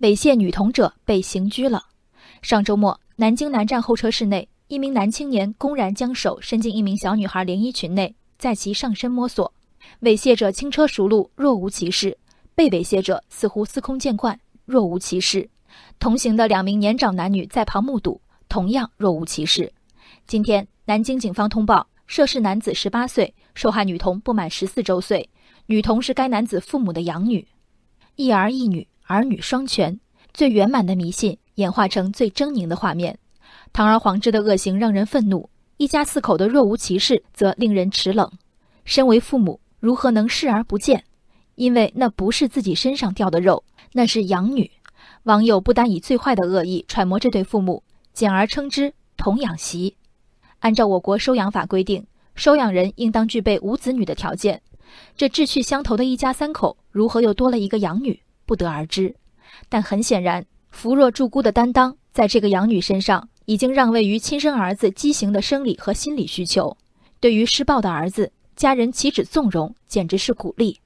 猥亵女童者被刑拘了。上周末，南京南站候车室内，一名男青年公然将手伸进一名小女孩连衣裙内，在其上身摸索。猥亵者轻车熟路，若无其事；被猥亵者似乎司空见惯，若无其事。同行的两名年长男女在旁目睹，同样若无其事。今天，南京警方通报，涉事男子十八岁，受害女童不满十四周岁，女童是该男子父母的养女。一儿一女，儿女双全，最圆满的迷信演化成最狰狞的画面。堂而皇之的恶行让人愤怒，一家四口的若无其事则令人齿冷。身为父母，如何能视而不见？因为那不是自己身上掉的肉，那是养女。网友不单以最坏的恶意揣摩这对父母，简而称之“童养媳”。按照我国收养法规定，收养人应当具备无子女的条件。这志趣相投的一家三口，如何又多了一个养女，不得而知。但很显然，扶弱助孤的担当，在这个养女身上已经让位于亲生儿子畸形的生理和心理需求。对于施暴的儿子，家人岂止纵容，简直是鼓励。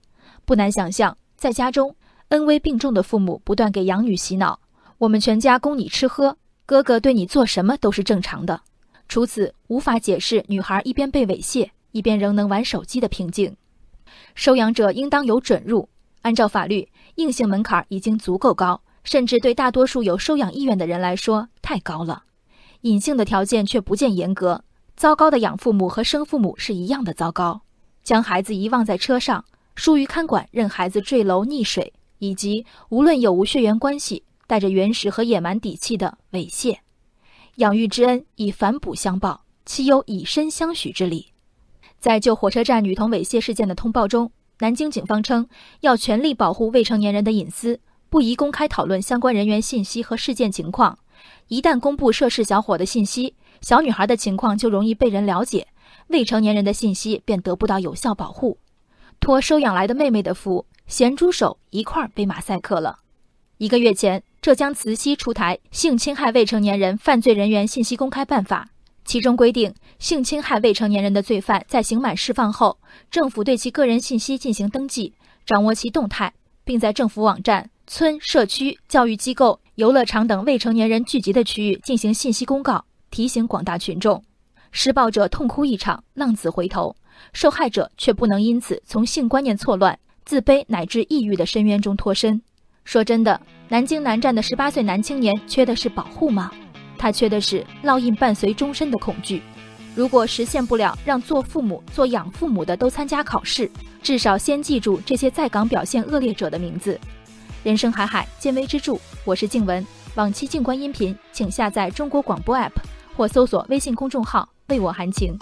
不难想象，在家中。恩威并重的父母不断给养女洗脑：“我们全家供你吃喝，哥哥对你做什么都是正常的。”除此，无法解释女孩一边被猥亵，一边仍能玩手机的平静。收养者应当有准入，按照法律，硬性门槛已经足够高，甚至对大多数有收养意愿的人来说太高了。隐性的条件却不见严格，糟糕的养父母和生父母是一样的糟糕，将孩子遗忘在车上，疏于看管，任孩子坠楼溺水。以及无论有无血缘关系，带着原始和野蛮底气的猥亵，养育之恩以反哺相报，岂有以身相许之理？在就火车站女童猥亵事件的通报中，南京警方称要全力保护未成年人的隐私，不宜公开讨论相关人员信息和事件情况。一旦公布涉事小伙的信息，小女孩的情况就容易被人了解，未成年人的信息便得不到有效保护。托收养来的妹妹的福。咸猪手一块被马赛克了。一个月前，浙江慈溪出台《性侵害未成年人犯罪人员信息公开办法》，其中规定，性侵害未成年人的罪犯在刑满释放后，政府对其个人信息进行登记，掌握其动态，并在政府网站、村、社区、教育机构、游乐场等未成年人聚集的区域进行信息公告，提醒广大群众。施暴者痛哭一场，浪子回头，受害者却不能因此从性观念错乱。自卑乃至抑郁的深渊中脱身。说真的，南京南站的十八岁男青年缺的是保护吗？他缺的是烙印伴随终身的恐惧。如果实现不了让做父母、做养父母的都参加考试，至少先记住这些在岗表现恶劣者的名字。人生海海，见微知著。我是静文。往期静观音频，请下载中国广播 APP 或搜索微信公众号“为我含情”。